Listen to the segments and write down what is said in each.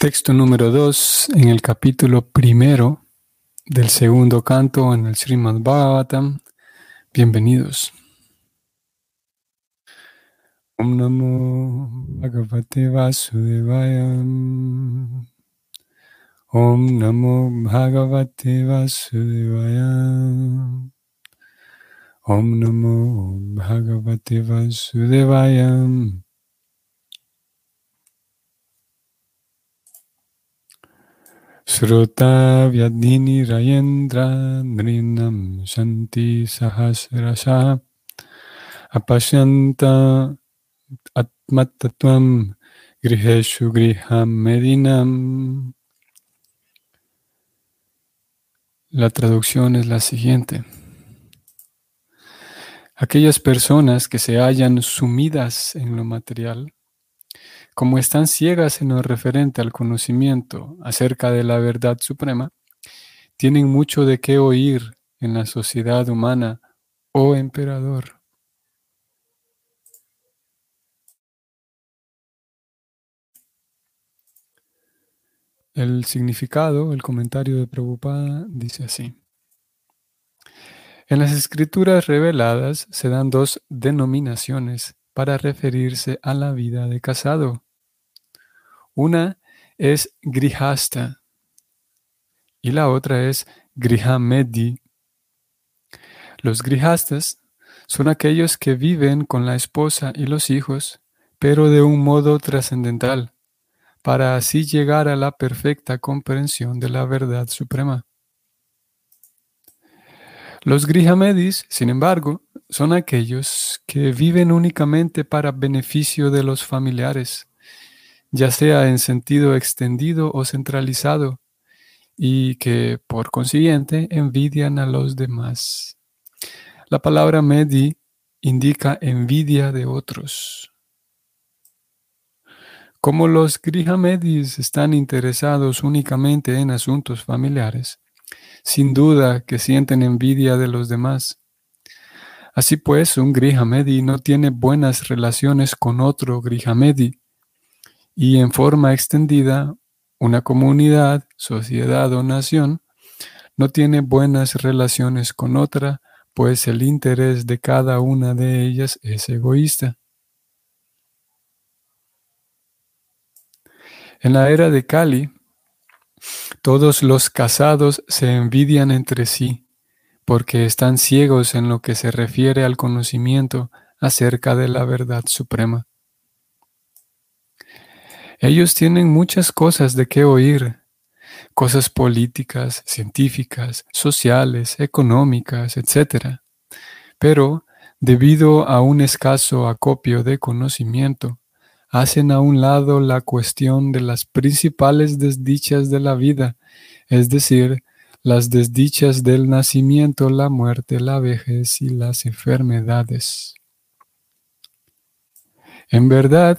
Texto número 2 en el capítulo primero del segundo canto en el Srimad Bhagavatam. Bienvenidos. Om Namo Bhagavate Vasudevaya. Om Namo Bhagavate Vasudevaya. Om Namo Bhagavate Vasudevaya. Sruta Vyadhini Rayendra Nrinam Shanti Sahasrasha Apashanta Atmatatvam Griheshu Griham Medinam. La traducción es la siguiente. Aquellas personas que se hallan sumidas en lo material como están ciegas en lo referente al conocimiento acerca de la verdad suprema, tienen mucho de qué oír en la sociedad humana, oh emperador. El significado, el comentario de Prabhupada dice así. En las escrituras reveladas se dan dos denominaciones para referirse a la vida de casado. Una es grihasta y la otra es grihamedi. Los grihastas son aquellos que viven con la esposa y los hijos, pero de un modo trascendental, para así llegar a la perfecta comprensión de la verdad suprema. Los grihamedis, sin embargo, son aquellos que viven únicamente para beneficio de los familiares, ya sea en sentido extendido o centralizado, y que por consiguiente envidian a los demás. La palabra medi indica envidia de otros. Como los grihamedis están interesados únicamente en asuntos familiares, sin duda que sienten envidia de los demás. Así pues, un grihamedi no tiene buenas relaciones con otro grihamedi, y en forma extendida, una comunidad, sociedad o nación no tiene buenas relaciones con otra, pues el interés de cada una de ellas es egoísta. En la era de Kali, todos los casados se envidian entre sí, porque están ciegos en lo que se refiere al conocimiento acerca de la verdad suprema. Ellos tienen muchas cosas de qué oír, cosas políticas, científicas, sociales, económicas, etc. Pero, debido a un escaso acopio de conocimiento, hacen a un lado la cuestión de las principales desdichas de la vida, es decir, las desdichas del nacimiento, la muerte, la vejez y las enfermedades. En verdad,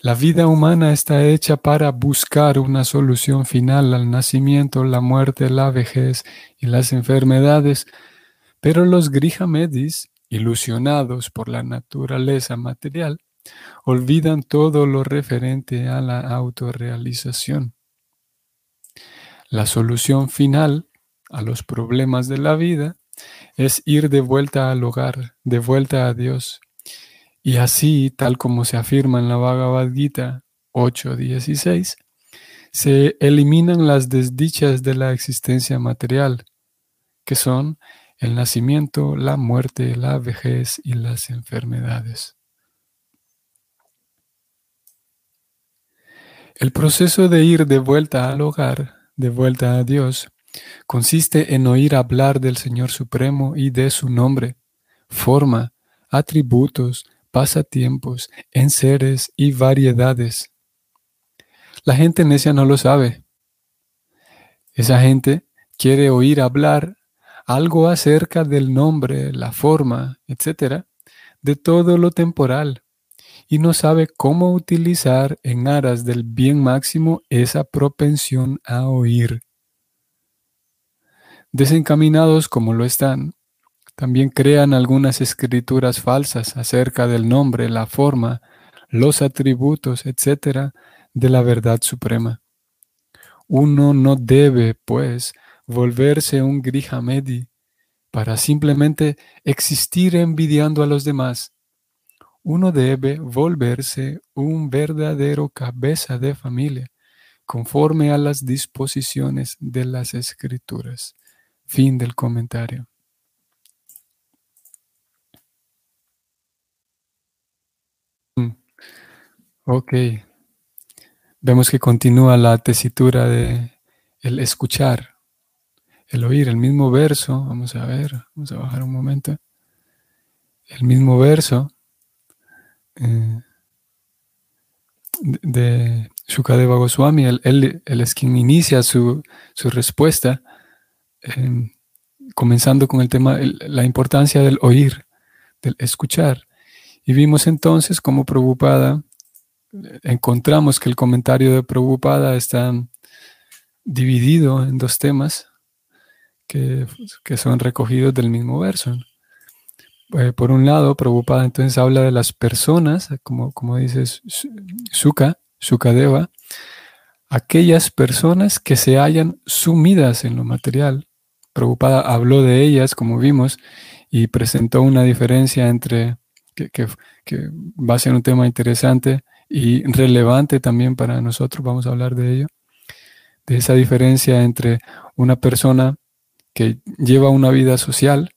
la vida humana está hecha para buscar una solución final al nacimiento, la muerte, la vejez y las enfermedades, pero los grihamedis, ilusionados por la naturaleza material, olvidan todo lo referente a la autorrealización. La solución final a los problemas de la vida es ir de vuelta al hogar, de vuelta a Dios, y así, tal como se afirma en la Bhagavad Gita 8.16, se eliminan las desdichas de la existencia material, que son el nacimiento, la muerte, la vejez y las enfermedades. El proceso de ir de vuelta al hogar, de vuelta a Dios, consiste en oír hablar del Señor Supremo y de su nombre, forma, atributos, pasatiempos, enseres y variedades. La gente necia no lo sabe. Esa gente quiere oír hablar algo acerca del nombre, la forma, etc., de todo lo temporal, y no sabe cómo utilizar en aras del bien máximo esa propensión a oír. Desencaminados como lo están, también crean algunas escrituras falsas acerca del nombre, la forma, los atributos, etc., de la verdad suprema. Uno no debe, pues, volverse un grihamedi para simplemente existir envidiando a los demás. Uno debe volverse un verdadero cabeza de familia, conforme a las disposiciones de las escrituras. Fin del comentario. Mm. Ok. Vemos que continúa la tesitura de el escuchar, el oír, el mismo verso. Vamos a ver, vamos a bajar un momento. El mismo verso eh, de Shukadeva Goswami, él, es quien inicia su, respuesta, em, comenzando con el tema, la importancia del oír, del escuchar. Y vimos entonces cómo Prabhupada, encontramos que el comentario de Prabhupada está dividido en dos temas que, son recogidos del mismo verso. Eh, por un lado, Prabhupada entonces habla de las personas, como, como dice Sukha, Sukadeva, aquellas personas que se hayan sumidas en lo material. Prabhupada habló de ellas, como vimos, y presentó una diferencia entre, que, que, que va a ser un tema interesante y relevante también para nosotros, vamos a hablar de ello, de esa diferencia entre una persona que lleva una vida social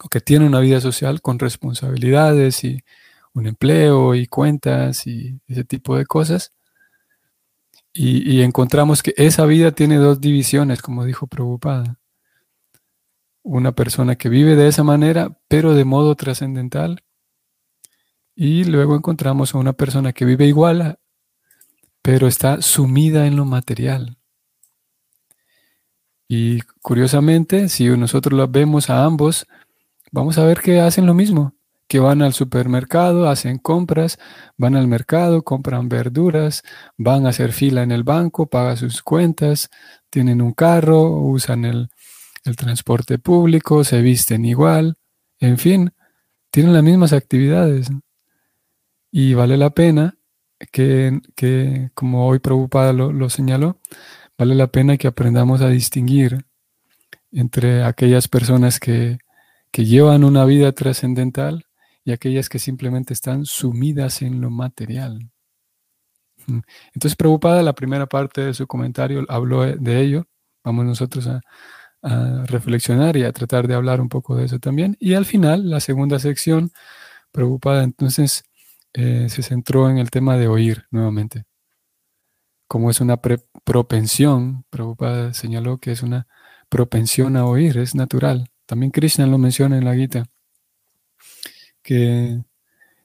o que tiene una vida social con responsabilidades y un empleo y cuentas y ese tipo de cosas. Y, encontramos que esa vida tiene dos divisiones, como dijo Prabhupada. Una persona que vive de esa manera, pero de modo trascendental. Y luego encontramos a una persona que vive igual, pero está sumida en lo material. Y curiosamente, si nosotros lo vemos a ambos, vamos a ver que hacen lo mismo, que van al supermercado, hacen compras, van al mercado, compran verduras, van a hacer fila en el banco, pagan sus cuentas, tienen un carro, usan el, transporte público, se visten igual, en fin, tienen las mismas actividades. Y vale la pena que, como hoy preocupada lo señaló, vale la pena que aprendamos a distinguir entre aquellas personas que, llevan una vida trascendental y aquellas que simplemente están sumidas en lo material. Entonces, preocupada la primera parte de su comentario habló de ello. Vamos nosotros a, reflexionar y a tratar de hablar un poco de eso también. Y al final, la segunda sección, preocupada, entonces eh, se centró en el tema de oír nuevamente como es una propensión, Prabhupada señaló que es una propensión a oír, es natural. También Krishna lo menciona en la Gita, que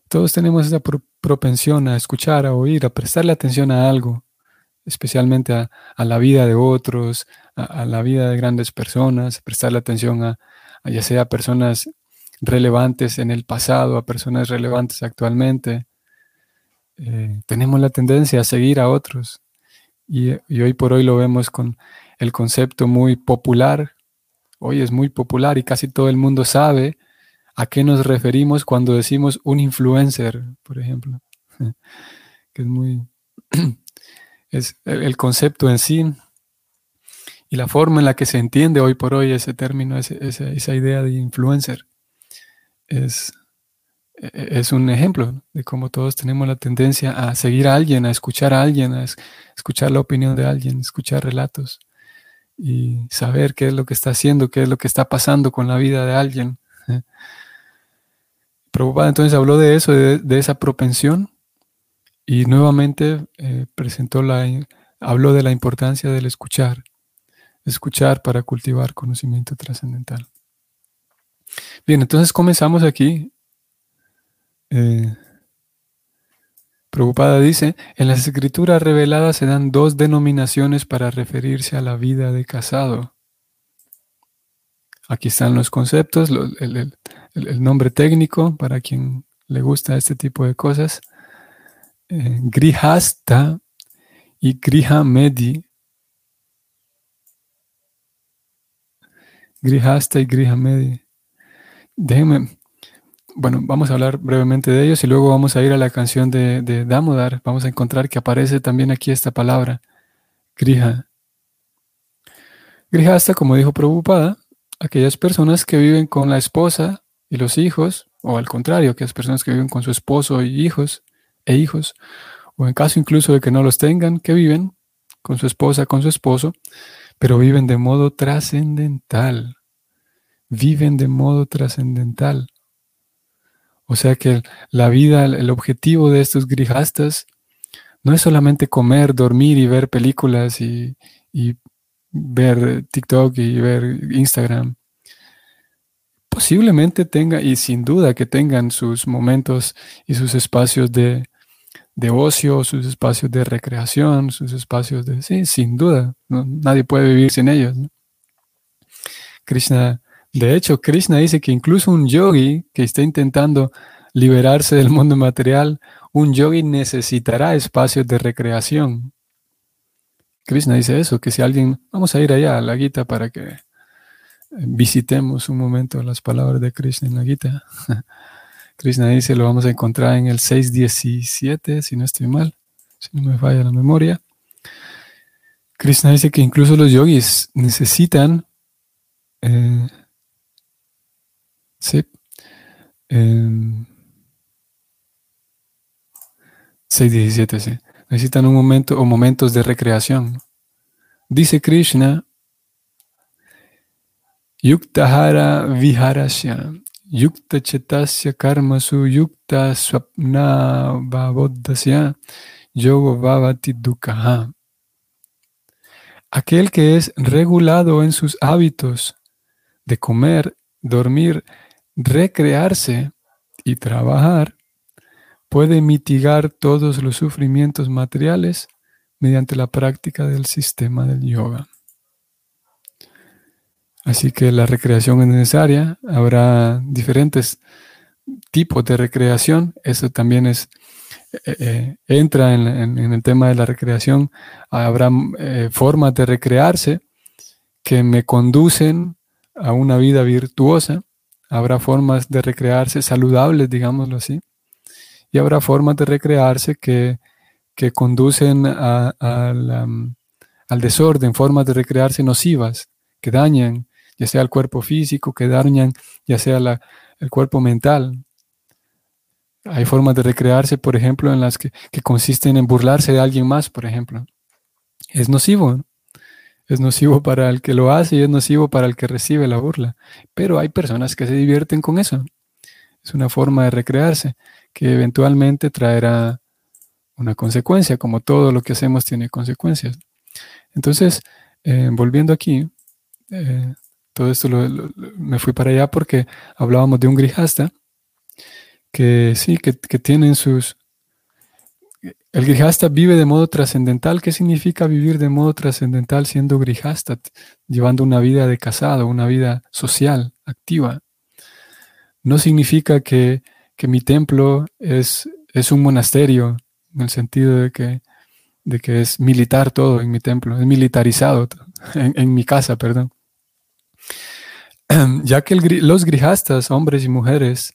todos tenemos esa propensión a escuchar, a oír, a prestarle atención a algo, especialmente a, la vida de otros, a, la vida de grandes personas, prestarle atención a, ya sea personas relevantes en el pasado, a personas relevantes actualmente. Eh, tenemos la tendencia a seguir a otros, y, hoy por hoy lo vemos con el concepto muy popular. Hoy es muy popular y casi todo el mundo sabe a qué nos referimos cuando decimos un influencer, por ejemplo. que es muy... es el concepto en sí y la forma en la que se entiende hoy por hoy ese término, esa idea de influencer, es, e-, es un ejemplo de cómo todos tenemos la tendencia a seguir a alguien, a escuchar a alguien, a escuchar la opinión de alguien, escuchar relatos y saber qué es lo que está haciendo, qué es lo que está pasando con la vida de alguien. Prabhupada entonces habló de eso, de, esa propensión y nuevamente eh, presentó la, habló de la importancia del escuchar, escuchar para cultivar conocimiento trascendental. Bien, entonces comenzamos aquí eh, Preocupada dice, en las escrituras reveladas se dan dos denominaciones para referirse a la vida de casado. Aquí están los conceptos, el, nombre técnico para quien le gusta este tipo de cosas. Eh, grihasta y grihamedi. Grihasta y grihamedi. Déjenme, bueno, vamos a hablar brevemente de ellos y luego vamos a ir a la canción de, de Damodar. Vamos a encontrar que aparece también aquí esta palabra, Griha. Grihasta, como dijo Prabhupada, aquellas personas que viven con la esposa y los hijos, o al contrario, aquellas personas que viven con su esposo y hijos e hijos, o en caso incluso de que no los tengan, que viven con su esposa, con su esposo, pero viven de modo trascendental. Viven de modo trascendental. O sea que la vida, el objetivo de estos grijastas no es solamente comer, dormir y ver películas y, ver TikTok y ver Instagram. Posiblemente tenga, y sin duda que tengan sus momentos y sus espacios de, ocio, sus espacios de recreación, sus espacios de... Sí, sin duda, nadie puede vivir sin ellos. Krishna, de hecho, Krishna dice que incluso un yogi que está intentando liberarse del mundo material, un yogi necesitará espacios de recreación. Krishna dice eso, que si alguien, vamos a ir allá a la Gita para que visitemos un momento las palabras de Krishna en la Gita. Krishna dice, lo vamos a encontrar en el 6.17, si no estoy mal, si no me falla la memoria. Krishna dice que incluso los yogis necesitan eh, sí, eh, 6.17, sí. Necesitan un momento o momentos de recreación. Dice Krishna, Yuktahara Viharasya, Yukta Chetasya Karmasu, Yukta Swapna Bhavodasya, Yogo Bhavati Dukaha. Aquel que es regulado en sus hábitos de comer, dormir, recrearse y trabajar, puede mitigar todos los sufrimientos materiales mediante la práctica del sistema del yoga. Así que la recreación es necesaria, habrá diferentes tipos de recreación, eso también es, eh, eh, entra en, el tema de la recreación, habrá eh, formas de recrearse que me conducen a una vida virtuosa, habrá formas de recrearse saludables, digámoslo así, y habrá formas de recrearse que, conducen al desorden, formas de recrearse nocivas, que dañan ya sea el cuerpo físico, que dañan ya sea el cuerpo mental. Hay formas de recrearse, por ejemplo, en las que, consisten en burlarse de alguien más, por ejemplo. Es nocivo, es nocivo para el que lo hace y es nocivo para el que recibe la burla. Pero hay personas que se divierten con eso. Es una forma de recrearse que eventualmente traerá una consecuencia, como todo lo que hacemos tiene consecuencias. Entonces, eh, volviendo aquí, eh, todo esto me fui para allá porque hablábamos de un grijasta que sí, que, que tienen sus... El grijasta vive de modo trascendental. ¿Qué significa vivir de modo trascendental siendo grijasta, llevando una vida de casado, una vida social, activa? No significa que que mi templo es, es un monasterio, en el sentido de que, de que es militar todo en mi templo, es militarizado en, mi casa, perdón. Ya que los grijastas, hombres y mujeres,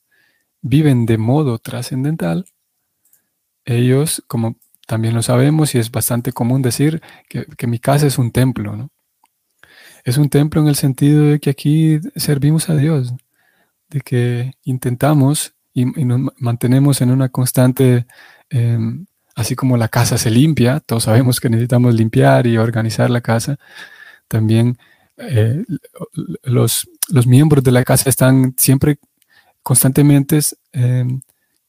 viven de modo trascendental, ellos, como también lo sabemos y es bastante común decir, que, que mi casa es un templo, ¿no? Es un templo en el sentido de que aquí servimos a Dios, de que intentamos y, nos mantenemos en una constante, em, así como la casa se limpia, todos sabemos que necesitamos limpiar y organizar la casa, también eh, los, los, miembros de la casa están siempre constantemente em,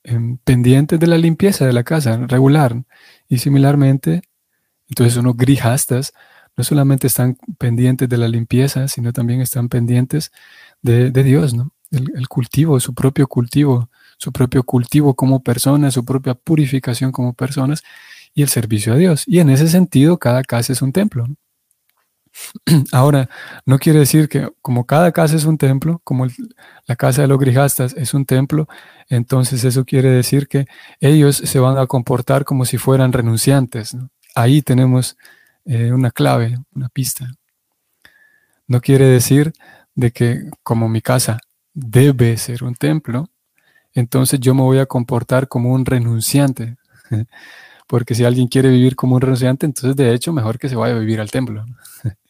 em, pendientes de la limpieza de la casa, regular. Y similarmente, entonces unos grijastas no solamente están pendientes de la limpieza, sino también están pendientes de, Dios, ¿no? el, cultivo, su propio cultivo, su propio cultivo como personas, su propia purificación como personas y el servicio a Dios. Y en ese sentido, cada casa es un templo. Ahora, no quiere decir que como cada casa es un templo, como la casa de los grijastas es un templo, entonces eso quiere decir que ellos se van a comportar como si fueran renunciantes. Ahí tenemos eh, una clave, una pista. No quiere decir de que como mi casa debe ser un templo, entonces yo me voy a comportar como un renunciante. porque si alguien quiere vivir como un renunciante, entonces de hecho mejor que se vaya a vivir al templo.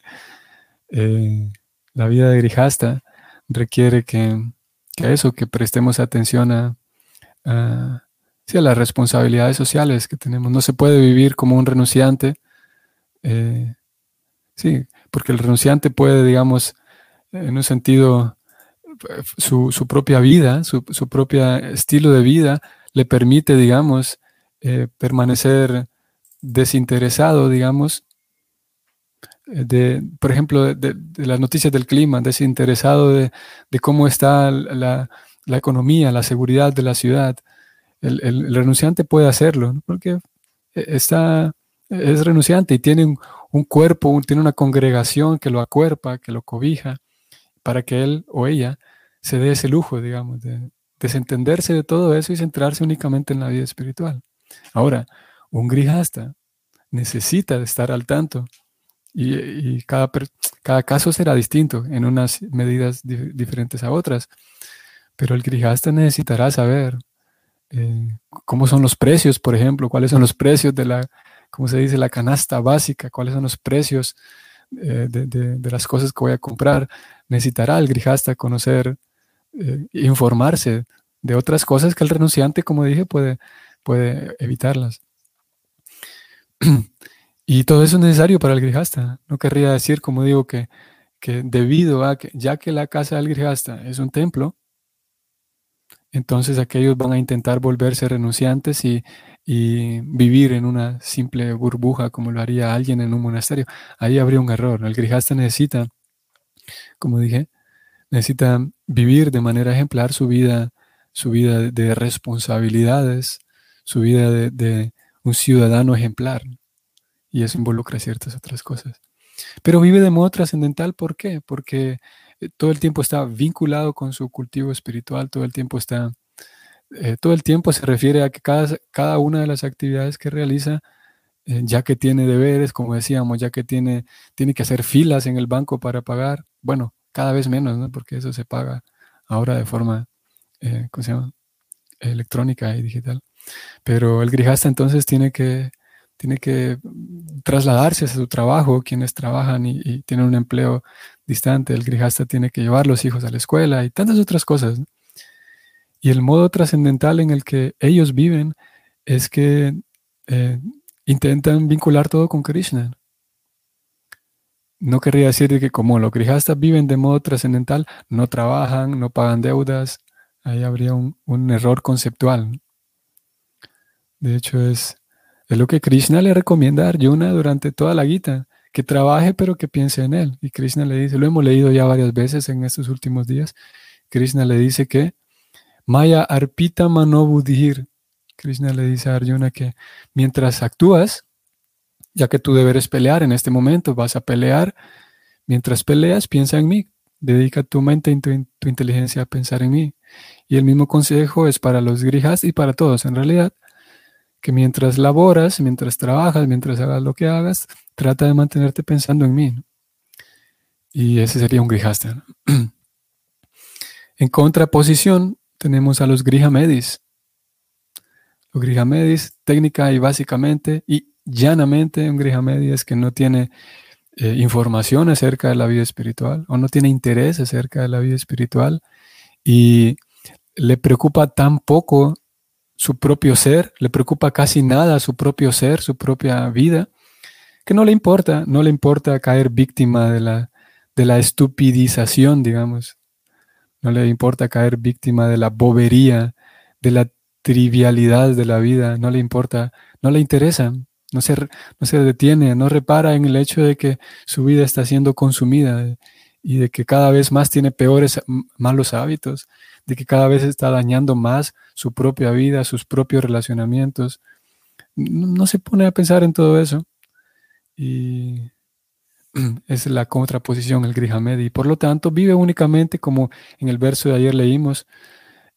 Eh, la vida de Grijasta requiere que, eso, que prestemos atención a, a, las responsabilidades sociales que tenemos. No se puede vivir como un renunciante. Eh, sí, porque el renunciante puede, digamos, en un sentido, su, propia vida, su, su propio estilo de vida le permite, digamos, eh, permanecer desinteresado, digamos, de, por ejemplo, de, las noticias del clima, desinteresado de, cómo está la, economía, la seguridad de la ciudad. El, renunciante puede hacerlo, porque está, es renunciante y tiene un, cuerpo, tiene una congregación que lo acuerpa, que lo cobija, para que él o ella se dé ese lujo, digamos, de desentenderse de todo eso y centrarse únicamente en la vida espiritual. Ahora, un grijasta necesita de estar al tanto y, cada, cada, caso será distinto en unas medidas diferentes a otras, pero el grijasta necesitará saber eh, cómo son los precios, por ejemplo, cuáles son los precios de la, ¿cómo se dice?, la canasta básica, cuáles son los precios eh, de, las cosas que voy a comprar. Necesitará el grijasta conocer, eh, informarse de otras cosas que el renunciante, como dije, puede, puede evitarlas. Y todo eso es necesario para el grijasta. No querría decir, como digo, que, que debido a que, ya que la casa del grijasta es un templo, entonces aquellos van a intentar volverse renunciantes y, vivir en una simple burbuja como lo haría alguien en un monasterio. Ahí habría un error. El grijasta necesita, como dije, necesita vivir de manera ejemplar su vida, su vida de responsabilidades, su vida de, un ciudadano ejemplar. Y eso involucra ciertas otras cosas. Pero vive de modo trascendental, ¿por qué? Porque eh, todo el tiempo está vinculado con su cultivo espiritual, todo el tiempo está, eh, todo el tiempo se refiere a que cada, cada una de las actividades que realiza, eh, ya que tiene deberes, como decíamos, ya que tiene, tiene que hacer filas en el banco para pagar, bueno, cada vez menos, ¿no? Porque eso se paga ahora de forma, ¿cómo se llama? electrónica y digital. Pero el grijasta entonces tiene que, tiene que trasladarse a su trabajo, quienes trabajan y, tienen un empleo distante, el grijasta tiene que llevar los hijos a la escuela y tantas otras cosas. Y el modo trascendental en el que ellos viven es que eh, intentan vincular todo con Krishna. No querría decir que como los grijastas viven de modo trascendental, no trabajan, no pagan deudas, ahí habría un, un error conceptual. De hecho, es, es lo que Krishna le recomienda a Arjuna durante toda la Gita, que trabaje pero que piense en él. Y Krishna le dice, lo hemos leído ya varias veces en estos últimos días, Krishna le dice que Maya arpita manobudhir. Krishna le dice a Arjuna que mientras actúas, ya que tu deber es pelear en este momento, vas a pelear, mientras peleas, piensa en mí, dedica tu mente y tu, tu inteligencia a pensar en mí. Y el mismo consejo es para los grijas y para todos en realidad que mientras laboras, mientras trabajas, mientras hagas lo que hagas, trata de mantenerte pensando en mí. Y ese sería un grijasta. en contraposición, tenemos a los grijamedis. Los grijamedis, técnica y básicamente y llanamente, un grijamedi es que no tiene eh, información acerca de la vida espiritual o no tiene interés acerca de la vida espiritual y le preocupa tan poco su propio ser, le preocupa casi nada su propio ser, su propia vida, que no le importa, no le importa caer víctima de la, de la estupidización, digamos. No le importa caer víctima de la bobería, de la trivialidad de la vida, no le importa, no le interesa, no se, no se detiene, no repara en el hecho de que su vida está siendo consumida y de que cada vez más tiene peores malos hábitos, de que cada vez está dañando más su propia vida, sus propios relacionamientos. No, se pone a pensar en todo eso. Y es la contraposición, el Grihamed. Y por lo tanto vive únicamente como en el verso de ayer leímos.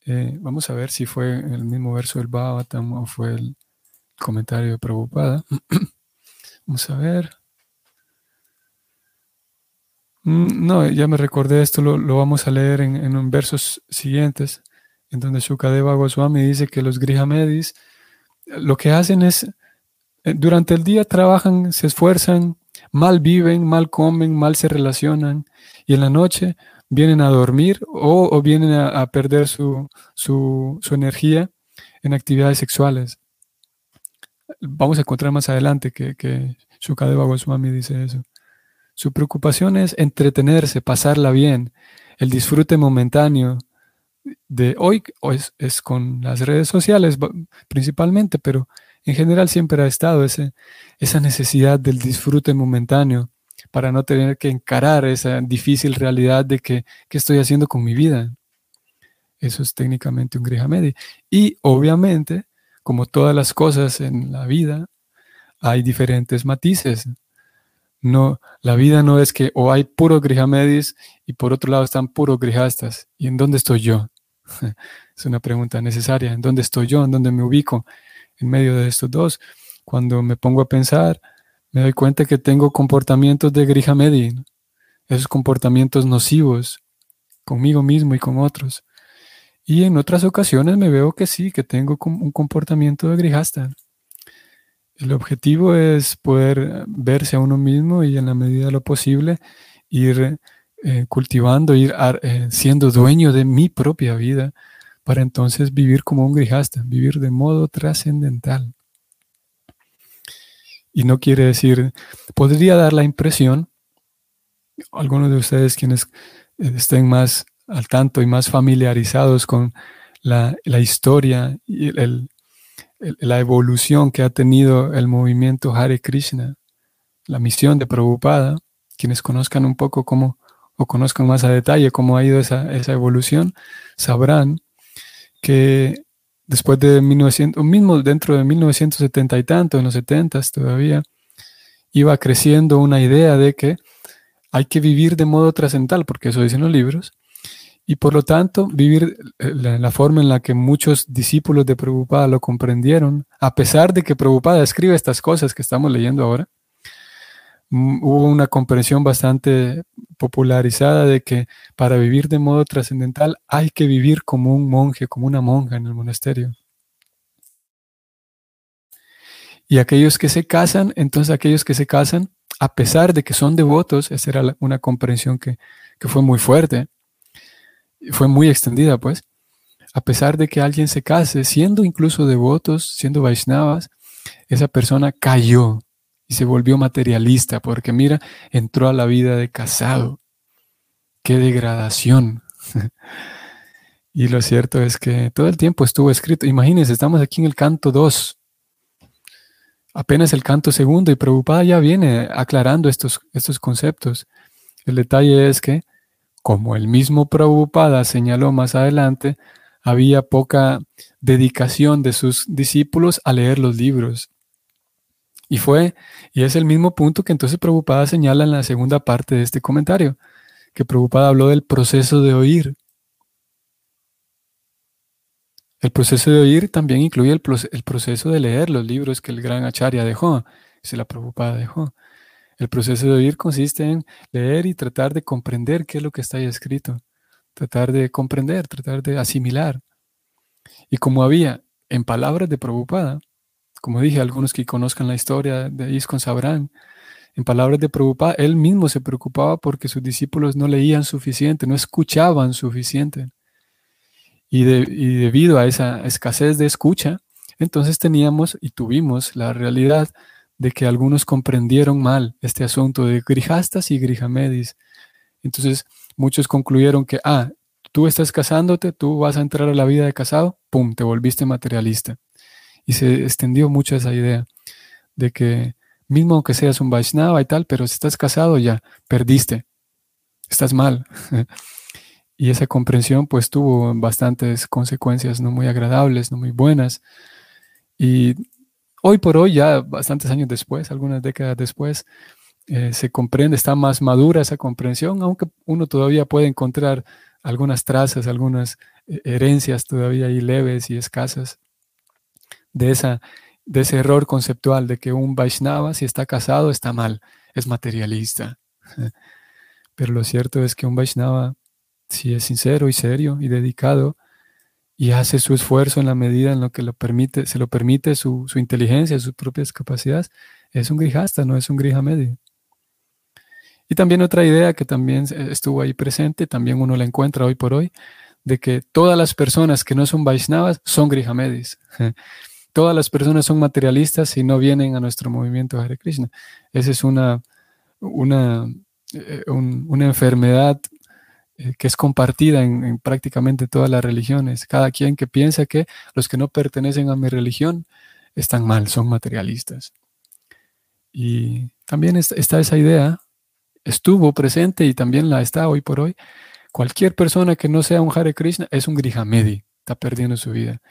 Eh, vamos a ver si fue el mismo verso del Bhavatam o fue el comentario de Prabhupada. vamos a ver. Mm, no, ya me recordé esto, lo, vamos a leer en, versos siguientes, en donde Shukadeva Goswami dice que los Grihamedis lo que hacen es eh, durante el día trabajan, se esfuerzan, mal viven, mal comen, mal se relacionan y en la noche vienen a dormir o, vienen a, perder su, energía en actividades sexuales. Vamos a encontrar más adelante que, que Shukadeva Goswami dice eso. Su preocupación es entretenerse, pasarla bien, el disfrute momentáneo de hoy es, es con las redes sociales principalmente, pero en general siempre ha estado ese, esa necesidad del disfrute momentáneo para no tener que encarar esa difícil realidad de que, qué estoy haciendo con mi vida. Eso es técnicamente un Grihamedi. Y obviamente, como todas las cosas en la vida, hay diferentes matices. No, la vida no es que o hay puros Grihamedis y por otro lado están puros Grihastas. ¿Y en dónde estoy yo? es una pregunta necesaria. ¿En dónde estoy yo? ¿En dónde me ubico? En medio de estos dos. Cuando me pongo a pensar, me doy cuenta que tengo comportamientos de Grihamedi, esos comportamientos nocivos conmigo mismo y con otros. Y en otras ocasiones me veo que sí, que tengo un comportamiento de Grihasta. El objetivo es poder verse a uno mismo y en la medida de lo posible ir eh, cultivando, ir eh, siendo dueño de mi propia vida para entonces vivir como un Grihasta, vivir de modo trascendental. Y no quiere decir, podría dar la impresión, algunos de ustedes quienes eh, estén más al tanto y más familiarizados con la, historia y la evolución que ha tenido el movimiento Hare Krishna, la misión de Prabhupada, quienes conozcan un poco cómo, o conozcan más a detalle cómo ha ido esa, esa evolución, sabrán que después de 1900, o mismo dentro de 1970 y tanto, en los 70 todavía, iba creciendo una idea de que hay que vivir de modo trascendental, porque eso dicen los libros, y por lo tanto vivir eh, la, la, forma en la que muchos discípulos de Prabhupada lo comprendieron, a pesar de que Prabhupada escribe estas cosas que estamos leyendo ahora, Mm, hubo una comprensión bastante popularizada de que para vivir de modo trascendental hay que vivir como un monje, como una monja en el monasterio. Y aquellos que se casan, entonces aquellos que se casan, a pesar de que son devotos, esa era una comprensión que, que fue muy fuerte, fue muy extendida pues, a pesar de que alguien se case, siendo incluso devotos, siendo Vaishnavas, esa persona cayó y se volvió materialista porque mira, entró a la vida de casado. Qué degradación. y lo cierto es que todo el tiempo estuvo escrito. Imagínense, estamos aquí en el canto 2. Apenas el canto segundo y Prabhupada ya viene aclarando estos, estos conceptos. El detalle es que, como el mismo Prabhupada señaló más adelante, había poca dedicación de sus discípulos a leer los libros. Y fue, y es el mismo punto que entonces Prabhupada señala en la segunda parte de este comentario, que Prabhupada habló del proceso de oír. El proceso de oír también incluye el, proceso de leer los libros que el gran Acharya dejó, se la Prabhupada dejó. El proceso de oír consiste en leer y tratar de comprender qué es lo que está ahí escrito, tratar de comprender, tratar de asimilar. Y como había en palabras de Prabhupada, como dije, algunos que conozcan la historia de Iskon sabrán. En palabras de Prabhupada, él mismo se preocupaba porque sus discípulos no leían suficiente, no escuchaban suficiente. Y, debido a esa escasez de escucha, entonces teníamos y tuvimos la realidad de que algunos comprendieron mal este asunto de grijastas y grihamedis. Entonces muchos concluyeron que, ah, tú estás casándote, tú vas a entrar a la vida de casado, pum, te volviste materialista. Y se extendió mucho esa idea de que mismo aunque seas un Vaishnava y tal, pero si estás casado ya, perdiste, estás mal. y esa comprensión pues tuvo bastantes consecuencias no muy agradables, no muy buenas. Y hoy por hoy, ya bastantes años después, algunas décadas después, eh, se comprende, está más madura esa comprensión, aunque uno todavía puede encontrar algunas trazas, algunas eh, herencias todavía ahí leves y escasas de, esa, de ese error conceptual de que un Vaishnava, si está casado, está mal, es materialista. Pero lo cierto es que un Vaishnava, si es sincero y serio y dedicado, y hace su esfuerzo en la medida en lo que lo permite, se lo permite su, su inteligencia, sus propias capacidades, es un grijasta, no es un grija medio. Y también otra idea que también estuvo ahí presente, también uno la encuentra hoy por hoy, de que todas las personas que no son Vaishnavas son Grihamedis. todas las personas son materialistas y no vienen a nuestro movimiento Hare Krishna. Esa es una, una, eh, una enfermedad eh, que es compartida en, prácticamente todas las religiones. Cada quien que piensa que los que no pertenecen a mi religión están mal, son materialistas. Y también está esa idea estuvo presente y también la está hoy por hoy. Cualquier persona que no sea un Hare Krishna es un Grihamedi, está perdiendo su vida.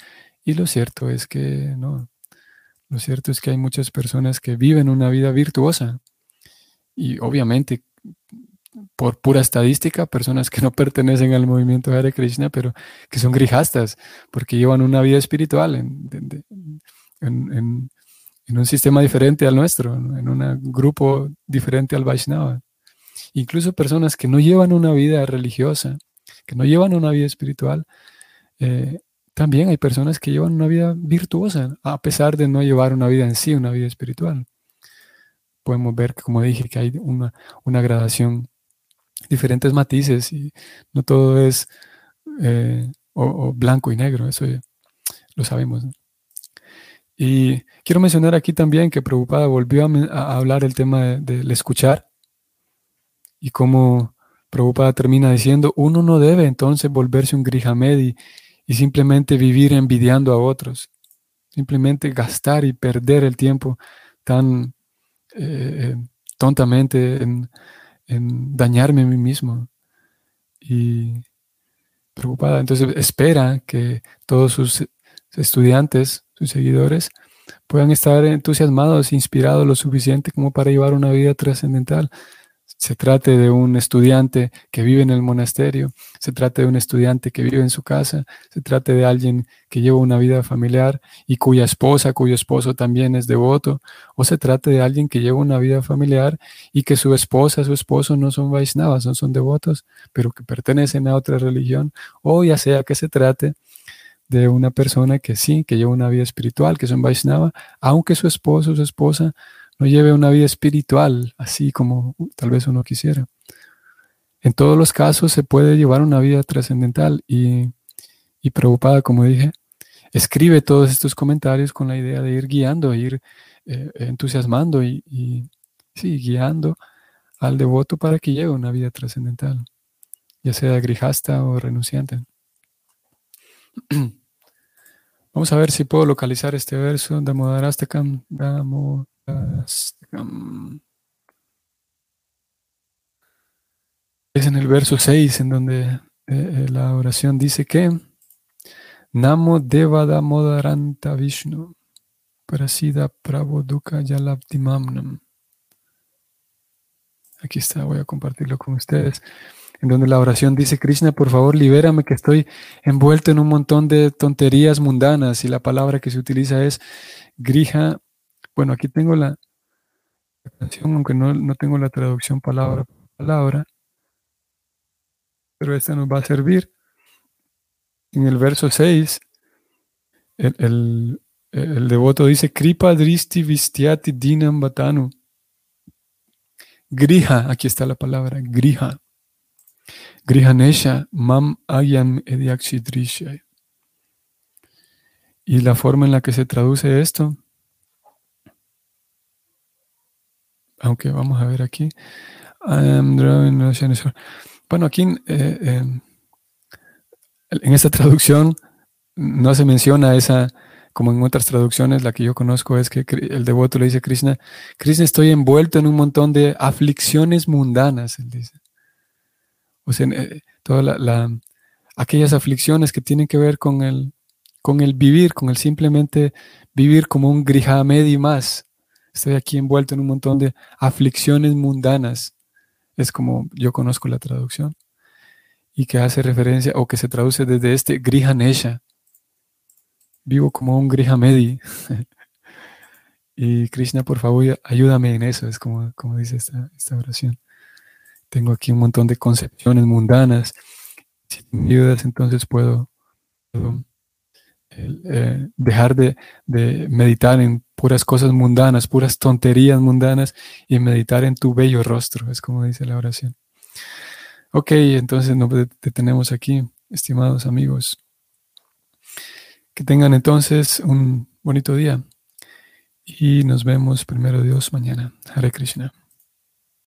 Y lo cierto es que no. Lo cierto es que hay muchas personas que viven una vida virtuosa. Y obviamente, por pura estadística, personas que no pertenecen al movimiento Hare Krishna, pero que son grijastas, porque llevan una vida espiritual en, en un sistema diferente al nuestro, en un grupo diferente al Vaishnava. Incluso personas que no llevan una vida religiosa, que no llevan una vida espiritual, eh, también hay personas que llevan una vida virtuosa, a pesar de no llevar una vida en sí, una vida espiritual. Podemos ver, como dije, que hay una, gradación, diferentes matices y no todo es eh, o, blanco y negro, eso lo sabemos. Y quiero mencionar aquí también que Preocupada volvió a, hablar el tema del escuchar y como Prabhupada termina diciendo, uno no debe entonces volverse un grihamedi y simplemente vivir envidiando a otros, simplemente gastar y perder el tiempo tan eh, tontamente en, dañarme a mí mismo. Y preocupada, entonces espera que todos sus estudiantes, sus seguidores, puedan estar entusiasmados, inspirados lo suficiente como para llevar una vida trascendental se trate de un estudiante que vive en el monasterio, se trate de un estudiante que vive en su casa, se trate de alguien que lleva una vida familiar y cuya esposa, cuyo esposo también es devoto, o se trate de alguien que lleva una vida familiar y que su esposa, su esposo no son Vaisnavas, no son devotos, pero que pertenecen a otra religión, o ya sea que se trate de una persona que sí, que lleva una vida espiritual, que son Vaisnava, aunque su esposo su esposa no lleve una vida espiritual así como tal vez uno quisiera. En todos los casos se puede llevar una vida trascendental y, y preocupada, como dije, escribe todos estos comentarios con la idea de ir guiando, ir eh, entusiasmando y, y guiando al devoto para que lleve una vida trascendental, ya sea grijasta o renunciante. Vamos a ver si puedo localizar este verso. Damodarastakam, damo, es en el verso 6 en donde eh, eh, la oración dice que Namo Devada Modaranta Vishnu Prasida Prabodhuka Yalabdimamnam. Aquí está, voy a compartirlo con ustedes. En donde la oración dice, Krishna, por favor, libérame que estoy envuelto en un montón de tonterías mundanas. Y la palabra que se utiliza es grija bueno, aquí tengo la canción, aunque no, tengo la traducción palabra por palabra, pero esta nos va a servir. En el verso 6, el, devoto dice, Kripa dristi vistiati dinam batanu. Grija, aquí está la palabra, grija. Grihanesha mam ayam ediakshidrisha. Y la forma en la que se traduce esto aunque vamos a ver aquí. Bueno, aquí eh, en esta traducción no se menciona esa, como en otras traducciones, la que yo conozco es que el devoto le dice a Krishna, Krishna estoy envuelto en un montón de aflicciones mundanas, él dice. O sea, eh, aquellas aflicciones que tienen que ver con el, con el vivir, con el simplemente vivir como un grihamedi más, Estoy aquí envuelto en un montón de aflicciones mundanas. Es como yo conozco la traducción. Y que hace referencia, o que se traduce desde este Grihanesha. Vivo como un Grihamedi. y Krishna, por favor, ayúdame en eso. Es como, como dice esta, esta oración. Tengo aquí un montón de concepciones mundanas. Si me ayudas, entonces puedo, eh, dejar de, meditar en puras cosas mundanas, puras tonterías mundanas y meditar en tu bello rostro, es como dice la oración. Ok, entonces nos detenemos aquí, estimados amigos. Que tengan entonces un bonito día y nos vemos primero Dios mañana. Hare Krishna.